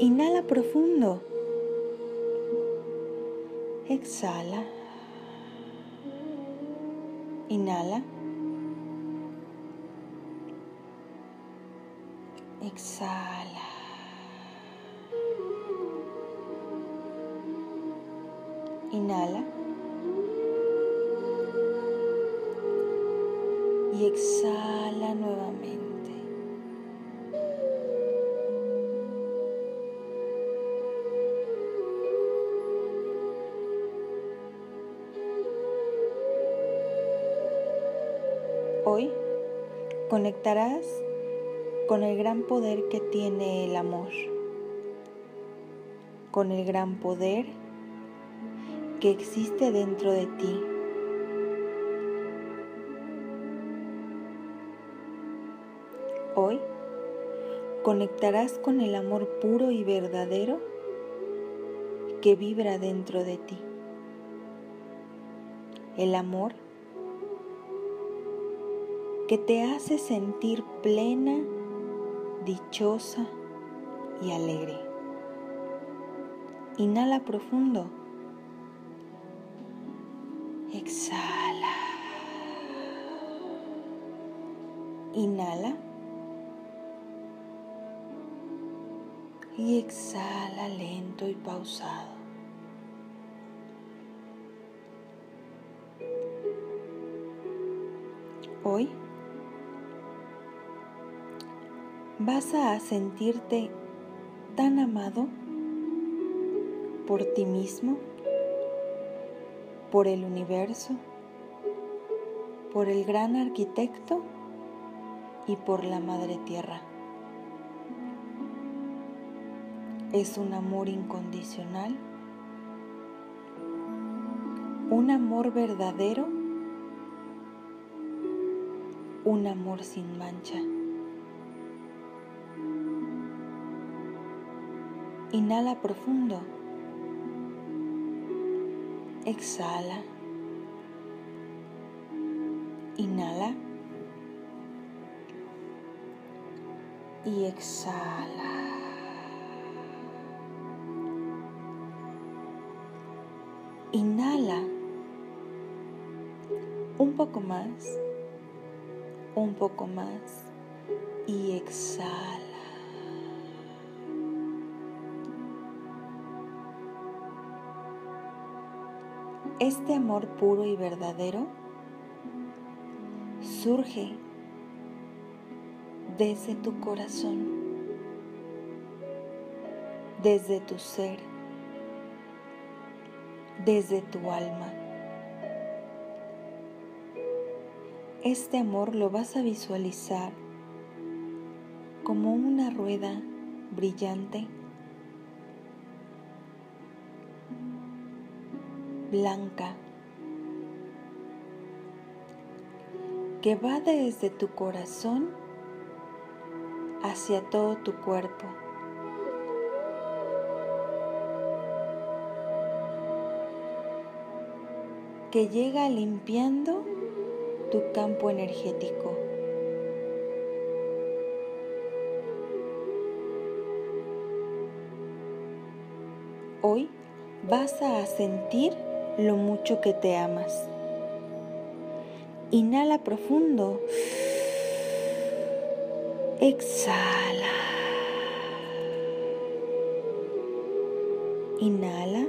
Inhala profundo. Exhala. Inhala. Exhala. Inhala. Conectarás con el gran poder que tiene el amor, con el gran poder que existe dentro de ti. Hoy conectarás con el amor puro y verdadero que vibra dentro de ti. El amor que te hace sentir plena, dichosa y alegre. Inhala profundo. Exhala. Inhala. Y exhala lento y pausado. Hoy vas a sentirte tan amado por ti mismo, por el universo, por el gran arquitecto y por la Madre Tierra. Es un amor incondicional, un amor verdadero, un amor sin mancha. Inhala profundo. Exhala. Inhala. Y exhala. Inhala. Un poco más. Un poco más. Y exhala. Este amor puro y verdadero surge desde tu corazón, desde tu ser, desde tu alma. Este amor lo vas a visualizar como una rueda brillante blanca que va desde tu corazón hacia todo tu cuerpo. que llega limpiando tu campo energético. Hoy vas a sentir lo mucho que te amas. Inhala profundo. Exhala. Inhala.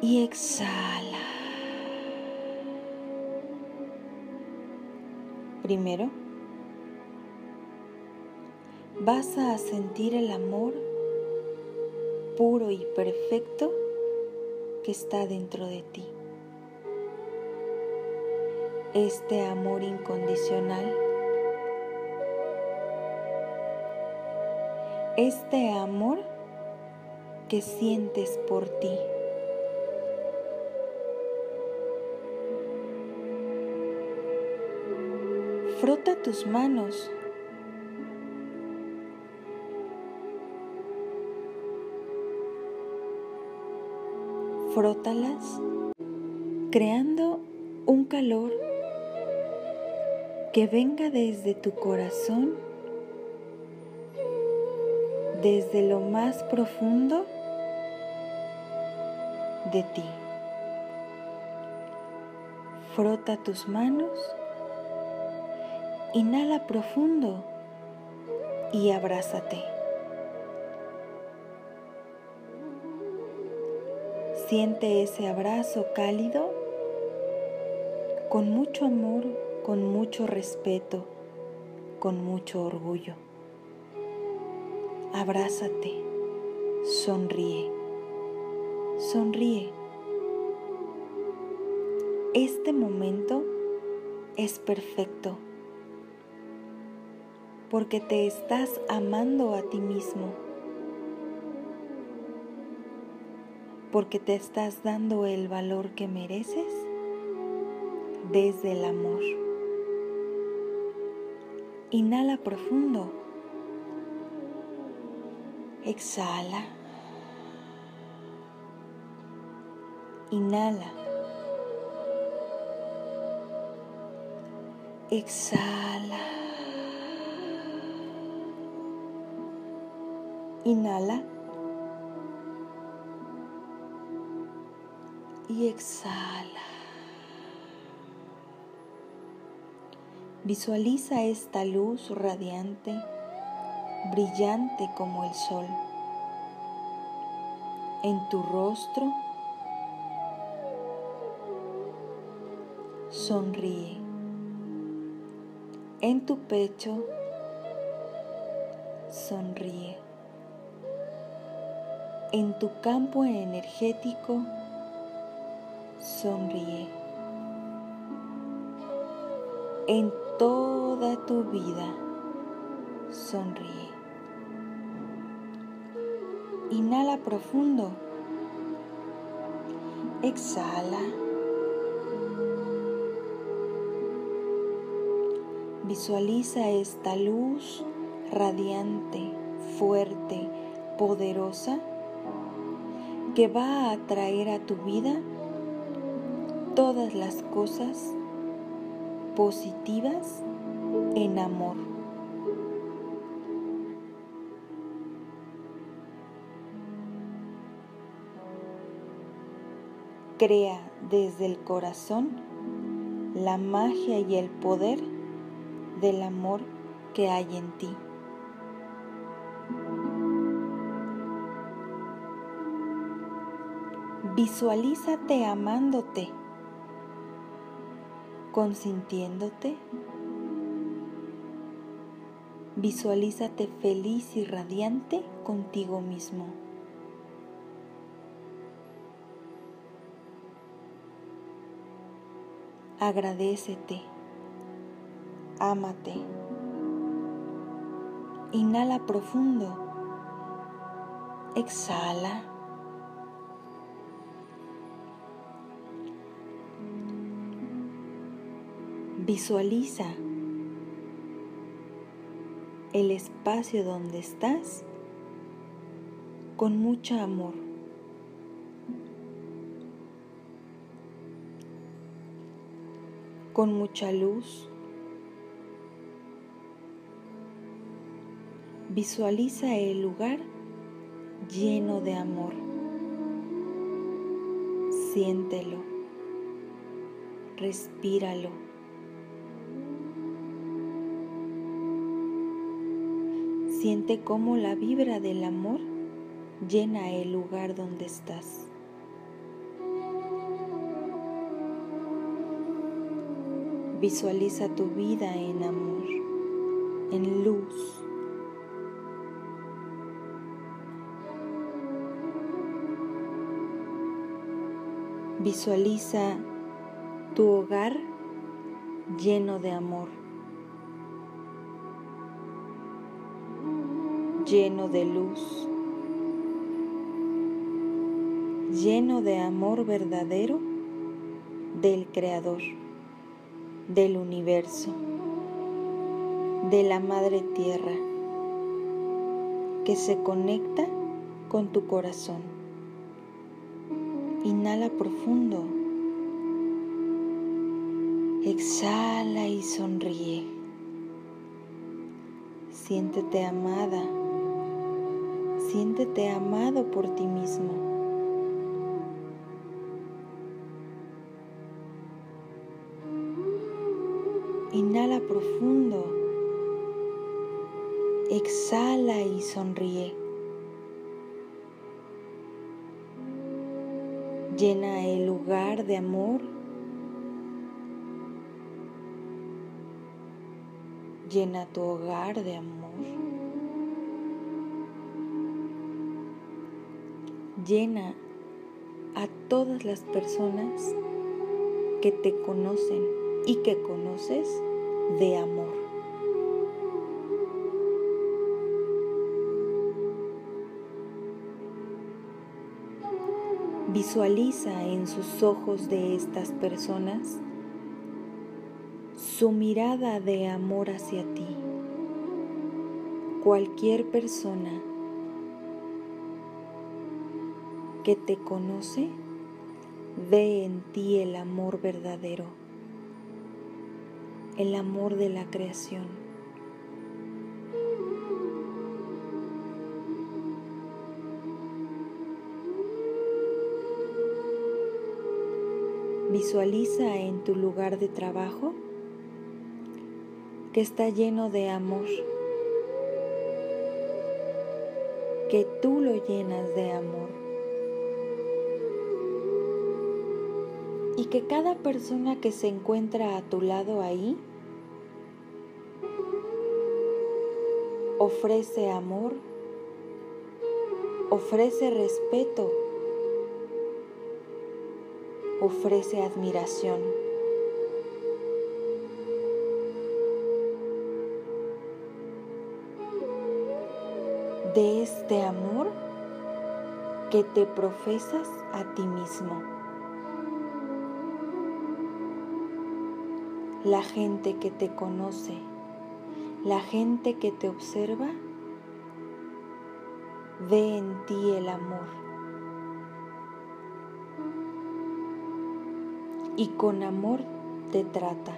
Y exhala. Primero, vas a sentir el amor puro y perfecto que está dentro de ti. Este amor incondicional, este amor que sientes por ti. Frota tus manos frótalas, creando un calor que venga desde tu corazón desde lo más profundo de ti. Frota tus manos, inhala profundo y abrázate. Siente ese abrazo cálido con mucho amor, con mucho respeto, con mucho orgullo. Abrázate, sonríe, sonríe. Este momento es perfecto porque te estás amando a ti mismo, porque te estás dando el valor que mereces desde el amor. Inhala profundo. Exhala. Inhala. Exhala. Inhala. Y exhala. Visualiza esta luz radiante, brillante como el sol, en tu rostro. Sonríe. En tu pecho. Sonríe. En tu campo energético. Sonríe. En toda tu vida. Sonríe. Inhala profundo. Exhala. Visualiza esta luz radiante, fuerte, poderosa que va a atraer a tu vida todas las cosas positivas en amor. Crea desde el corazón la magia y el poder del amor que hay en ti. Visualízate amándote consintiéndote. Visualízate feliz y radiante contigo mismo. Agradecete, ámate. Inhala profundo. Exhala. Visualiza el espacio donde estás con mucho amor. Con mucha luz. Visualiza el lugar lleno de amor. Siéntelo. Respíralo. Siente cómo la vibra del amor llena el lugar donde estás. Visualiza tu vida en amor, en luz. Visualiza tu hogar lleno de amor. Lleno de luz, lleno de amor verdadero del Creador, del universo, de la Madre Tierra, que se conecta con tu corazón. Inhala profundo. Exhala y sonríe. Siéntete amada Siéntete amado por ti mismo. Inhala profundo. Exhala y sonríe. Llena el lugar de amor. Llena tu hogar de amor. Llena a todas las personas que te conocen y que conoces de amor. Visualiza en sus ojos de estas personas su mirada de amor hacia ti. Cualquier persona que te conoce ve en ti el amor verdadero, el amor de la creación. Visualiza en tu lugar de trabajo que está lleno de amor, que tú lo llenas de amor que cada persona que se encuentra a tu lado ahí ofrece amor, ofrece respeto ofrece admiración. De este amor que te profesas a ti mismo. La gente que te conoce, la gente que te observa, ve en ti el amor. y con amor te trata,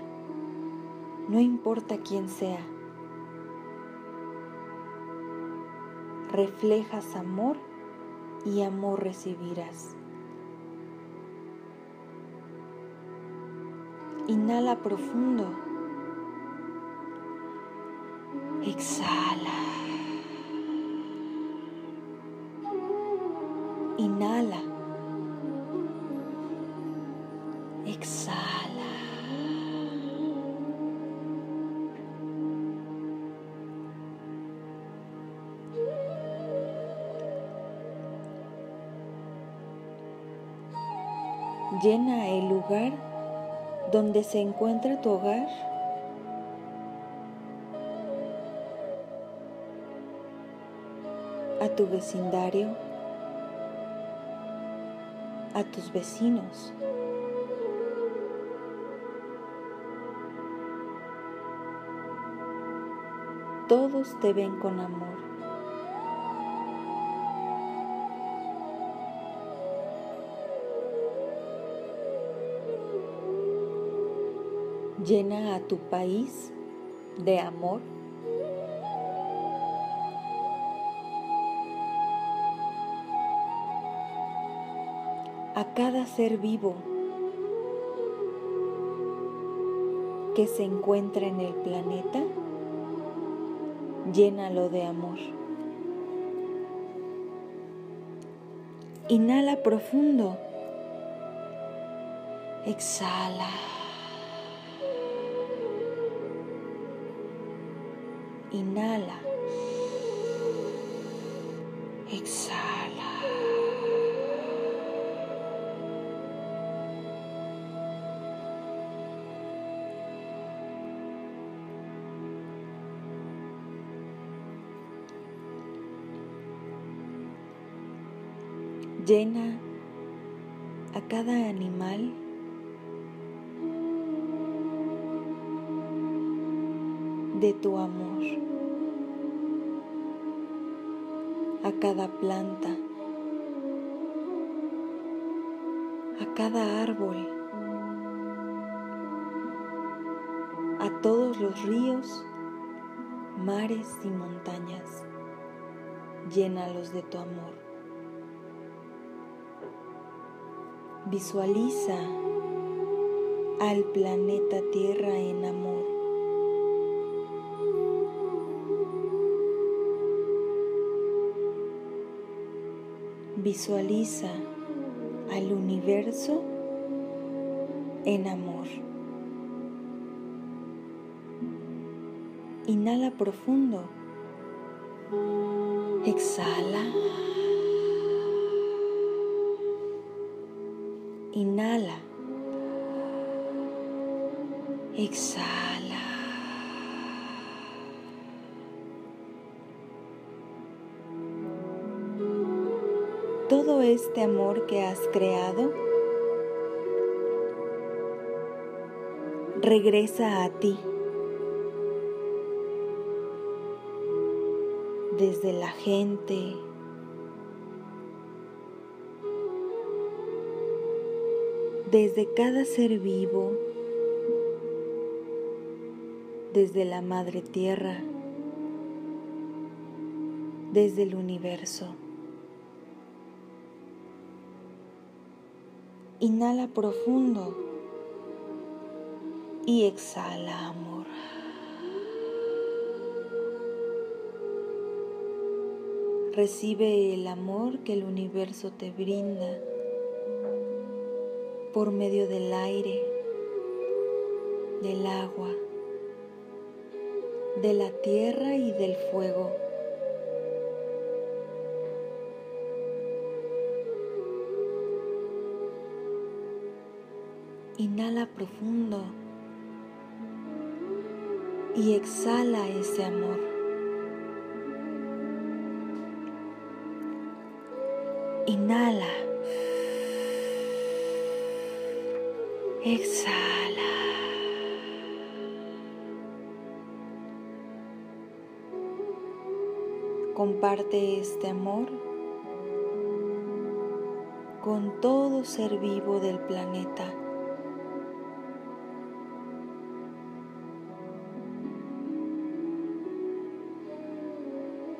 no importa quién sea. Reflejas amor y amor recibirás. Inhala profundo. Exhala. Donde se encuentra tu hogar. a tu vecindario, a tus vecinos. todos te ven con amor. Llena a tu país de amor. A cada ser vivo que se encuentra en el planeta llénalo de amor. Inhala profundo. Exhala. Inhala. Exhala. Llena a cada animal de tu amor, a cada planta, a cada árbol, a todos los ríos, mares y montañas. llénalos de tu amor. Visualiza al planeta Tierra en amor. Visualiza al universo en amor. Inhala profundo. Exhala. Inhala. Exhala. Todo este amor que has creado regresa a ti. Desde la gente, desde cada ser vivo, desde la Madre Tierra, desde el universo. Inhala profundo y exhala amor. Recibe el amor que el universo te brinda por medio del aire, del agua, de la tierra y del fuego. Inhala profundo y exhala ese amor. Inhala. Exhala. Comparte este amor con todo ser vivo del planeta.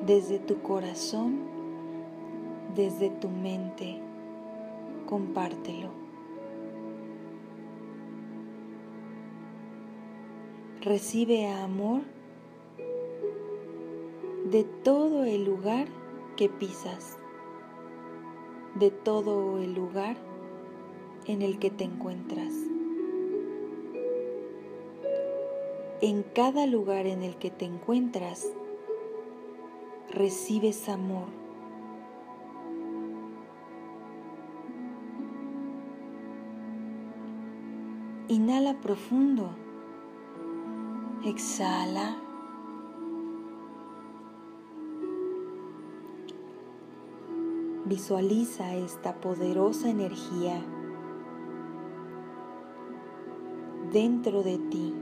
Desde tu corazón, desde tu mente, compártelo. Recibe amor de todo el lugar que pisas, de todo el lugar en el que te encuentras. En cada lugar en el que te encuentras, recibes amor. Inhala profundo. Exhala. Visualiza esta poderosa energía dentro de ti.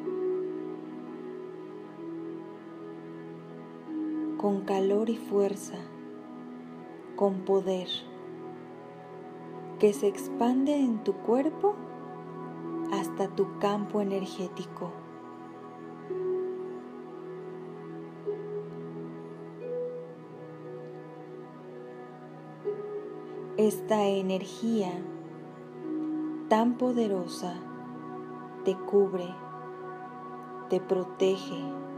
Calor y fuerza, con poder, que se expande en tu cuerpo hasta tu campo energético. Esta energía tan poderosa te cubre, te protege,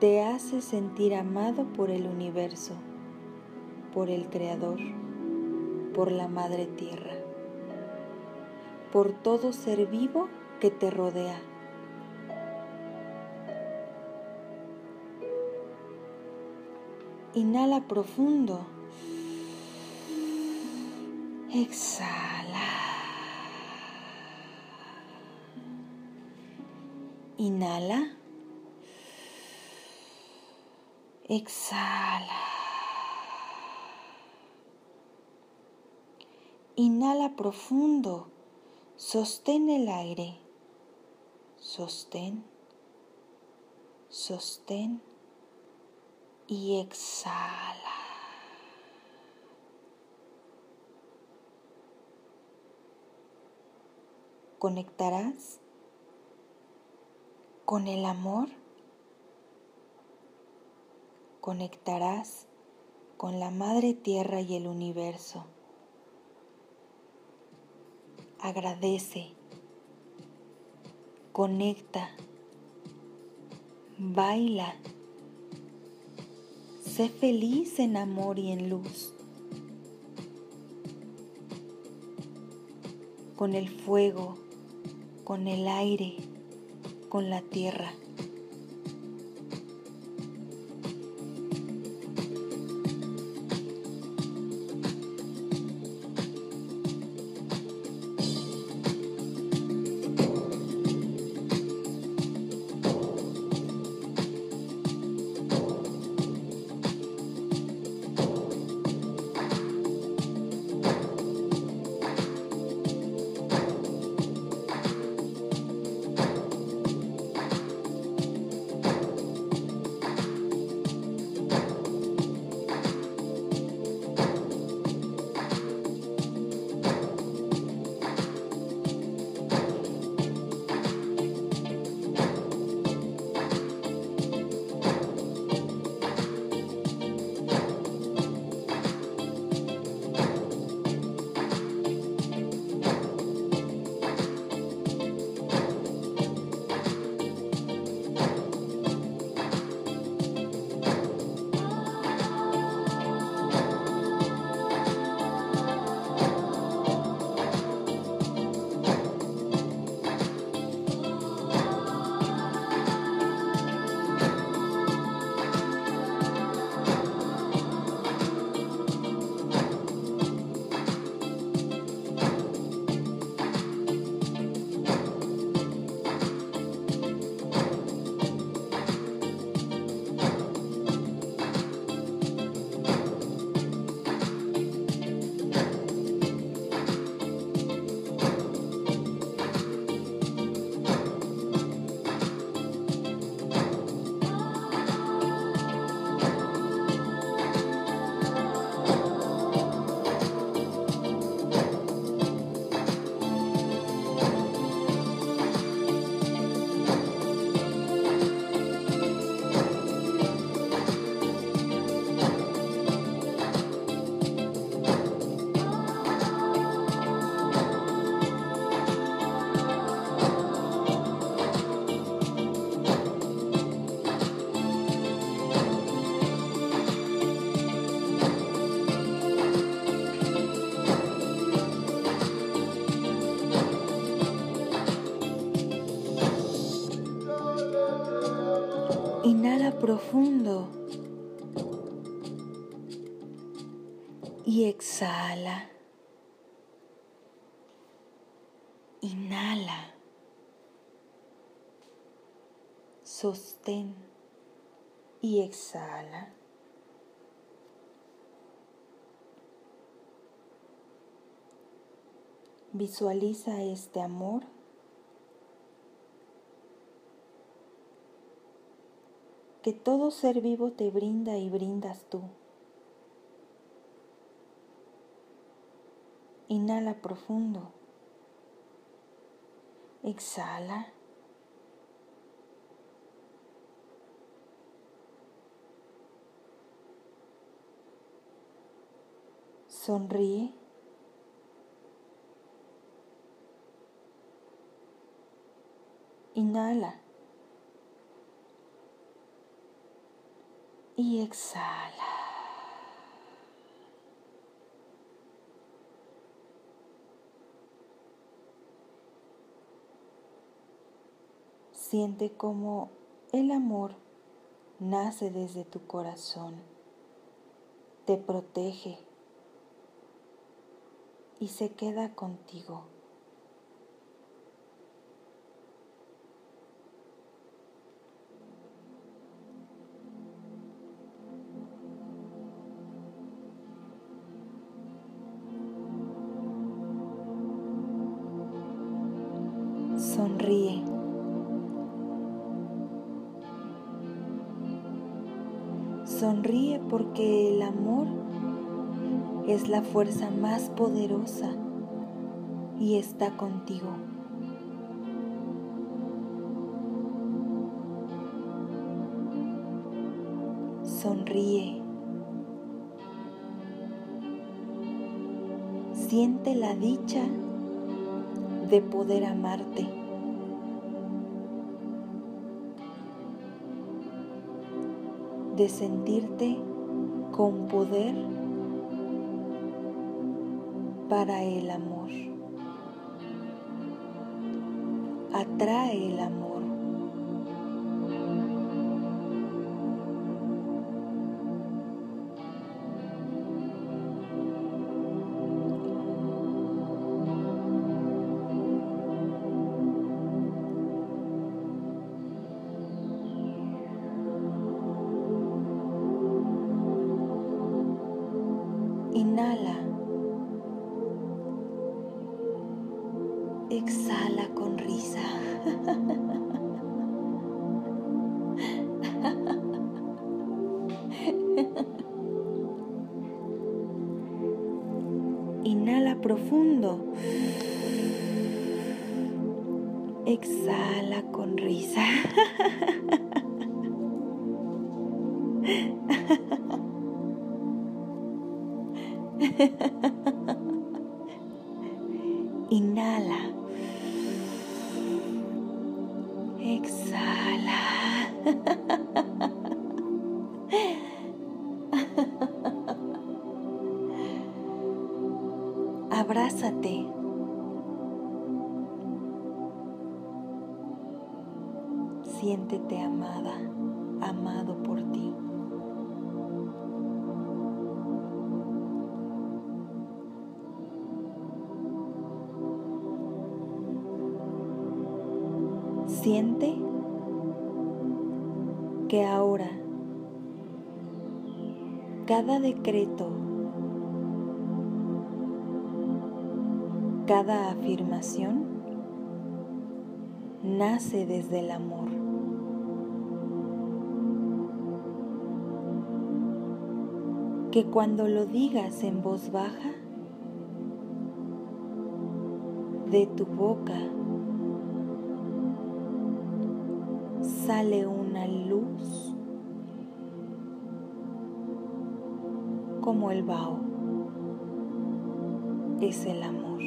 te hace sentir amado por el universo, por el Creador, por la Madre Tierra, por todo ser vivo que te rodea. Inhala profundo. Exhala. Inhala. Exhala. Inhala profundo. Sostén el aire. Sostén. Sostén. Y exhala. Conectarás con el amor conectarás con la Madre Tierra y el universo. Agradece, conecta, baila, sé feliz en amor y en luz. Con el fuego, con el aire, con la tierra. Y exhala. Inhala. Sostén y exhala. Visualiza este amor que todo ser vivo te brinda y brindas tú. Inhala profundo. Exhala. Sonríe. Inhala. Y exhala. Siente como el amor nace desde tu corazón, te protege y se queda contigo. Sonríe. Sonríe porque el amor es la fuerza más poderosa y está contigo. Sonríe. Siente la dicha de poder amarte. De sentirte con poder para el amor. Atrae el amor. Inhala. Exhala con risa. Inhala profundo. Exhala con risa. Siente que ahora cada decreto, cada afirmación nace desde el amor. Que cuando lo digas en voz baja, de tu boca sale una luz como el vaho. Es el amor.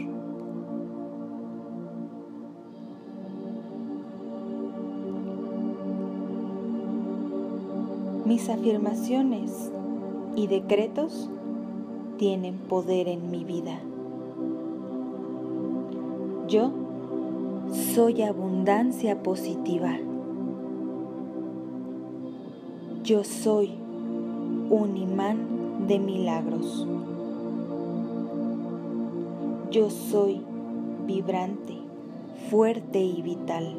Mis afirmaciones y decretos tienen poder en mi vida. Yo soy abundancia positiva. Yo soy un imán de milagros. Yo soy vibrante, fuerte y vital.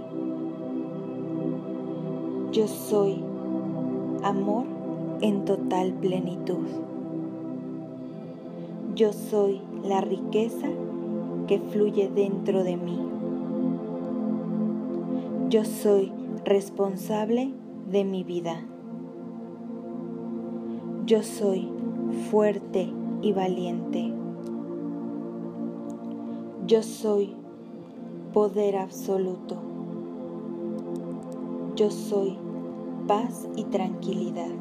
Yo soy amor en total plenitud. Yo soy la riqueza que fluye dentro de mí. Yo soy responsable de mi vida. Yo soy fuerte y valiente. Yo soy poder absoluto. Yo soy paz y tranquilidad.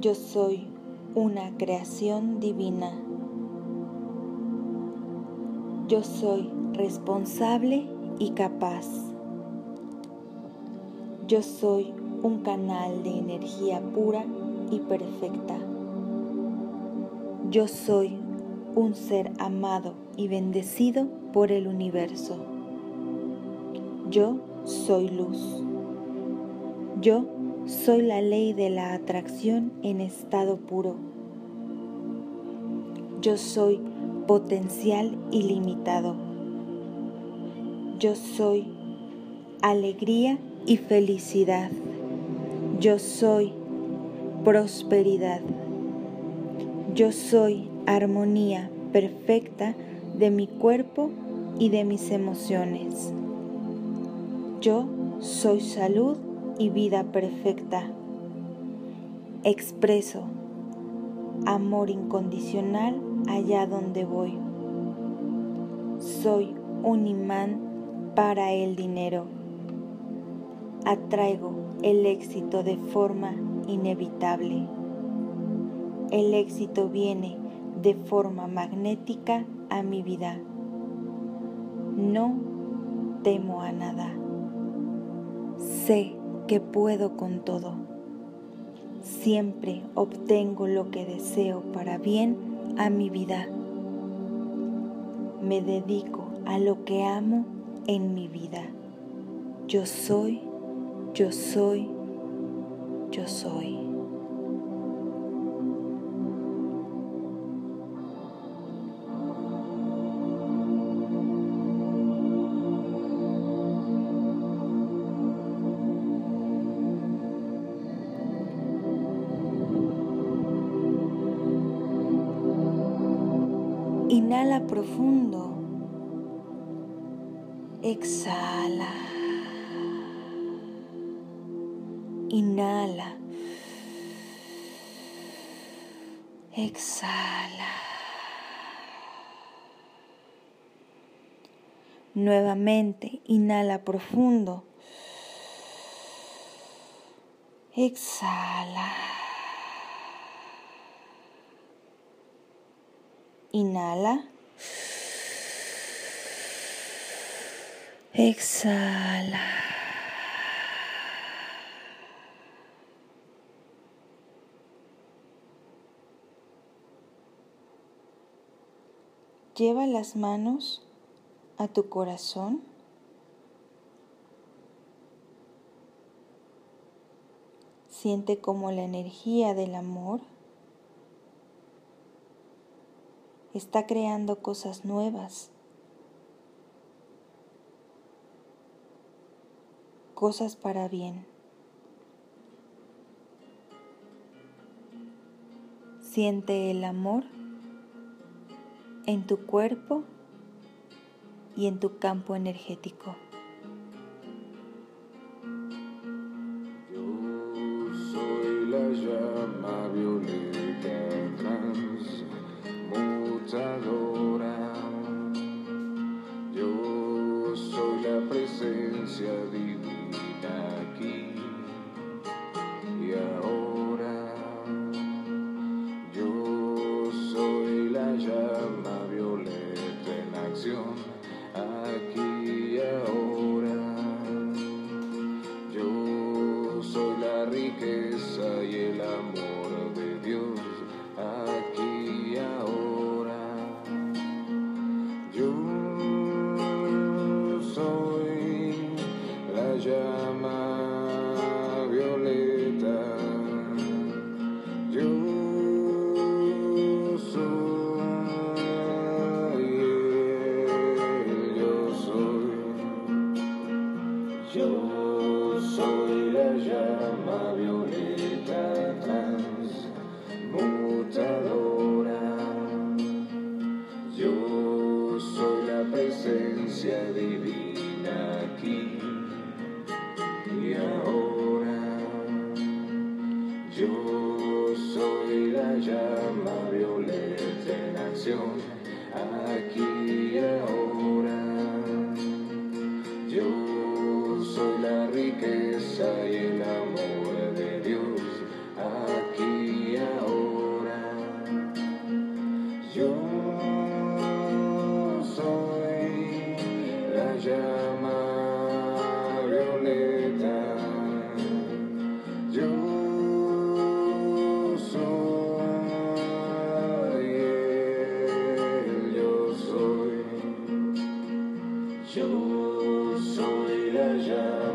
Yo soy una creación divina. Yo soy responsable y capaz. Yo soy un canal de energía pura y perfecta. Yo soy un ser amado y bendecido por el universo. Yo soy luz. Yo soy la ley de la atracción en estado puro. Yo soy potencial ilimitado. Yo soy alegría y felicidad. Yo soy prosperidad. Yo soy armonía perfecta de mi cuerpo y de mis emociones. Yo soy salud y vida perfecta. Expreso amor incondicional allá donde voy. Soy un imán para el dinero. Atraigo el éxito de forma inevitable. El éxito viene de forma magnética a mi vida. No temo a nada. Sé que puedo con todo. Siempre obtengo lo que deseo para bien a mi vida. Me dedico a lo que amo en mi vida. Yo soy, yo soy, yo soy. Inhala profundo. Exhala. Inhala. Exhala. Nuevamente, inhala profundo. Exhala. Inhala. Exhala. Lleva las manos a tu corazón. Siente como la energía del amor está creando cosas nuevas, cosas para bien. Siente el amor en tu cuerpo y en tu campo energético. Soy,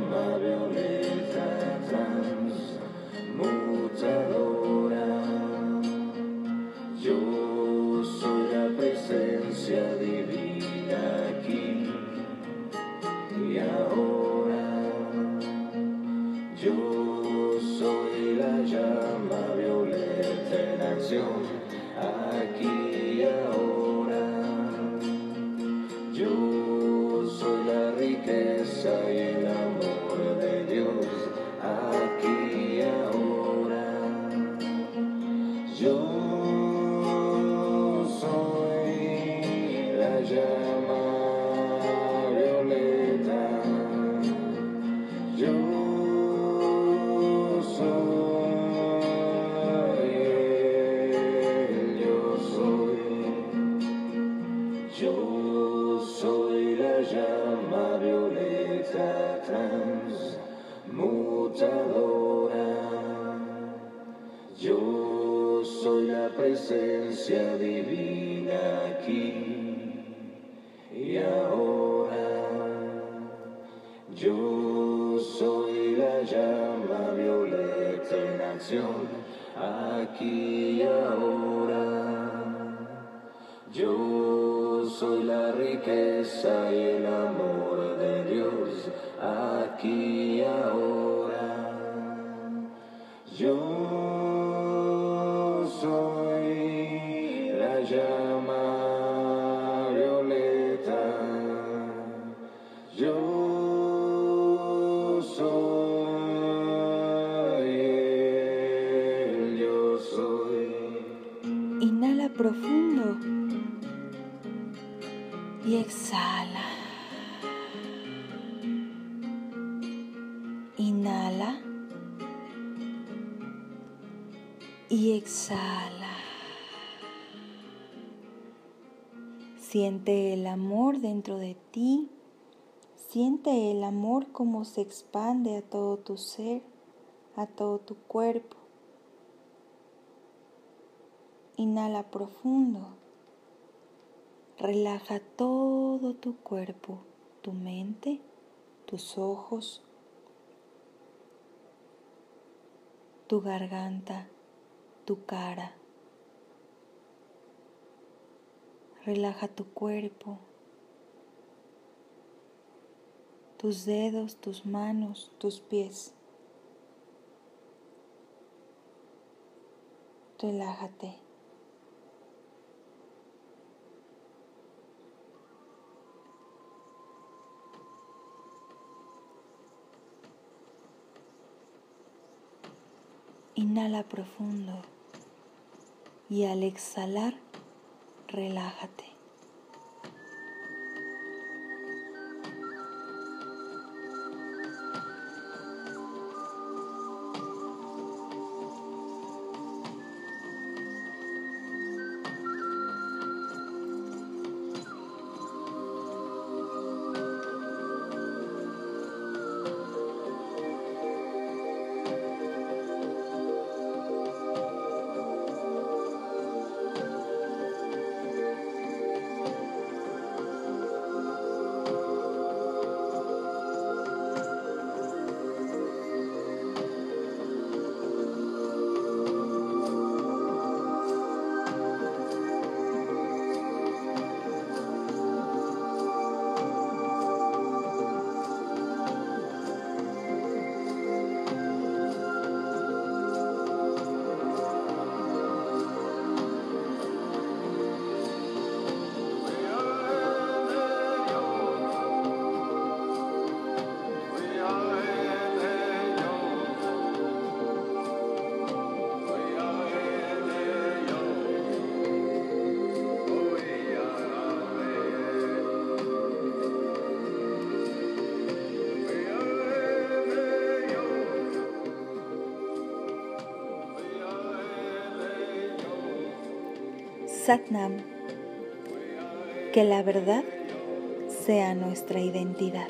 llama violeta en acción aquí y ahora. Yo soy la riqueza y el amor de Dios aquí y ahora. Dentro de ti. Siente el amor como se expande a todo tu ser, a todo tu cuerpo. Inhala profundo. Relaja todo tu cuerpo, tu mente, tus ojos, tu garganta, tu cara. Relaja tu cuerpo, tus dedos, tus manos, tus pies. Relájate. Inhala profundo y al exhalar, relájate. Satnam, que la verdad sea nuestra identidad.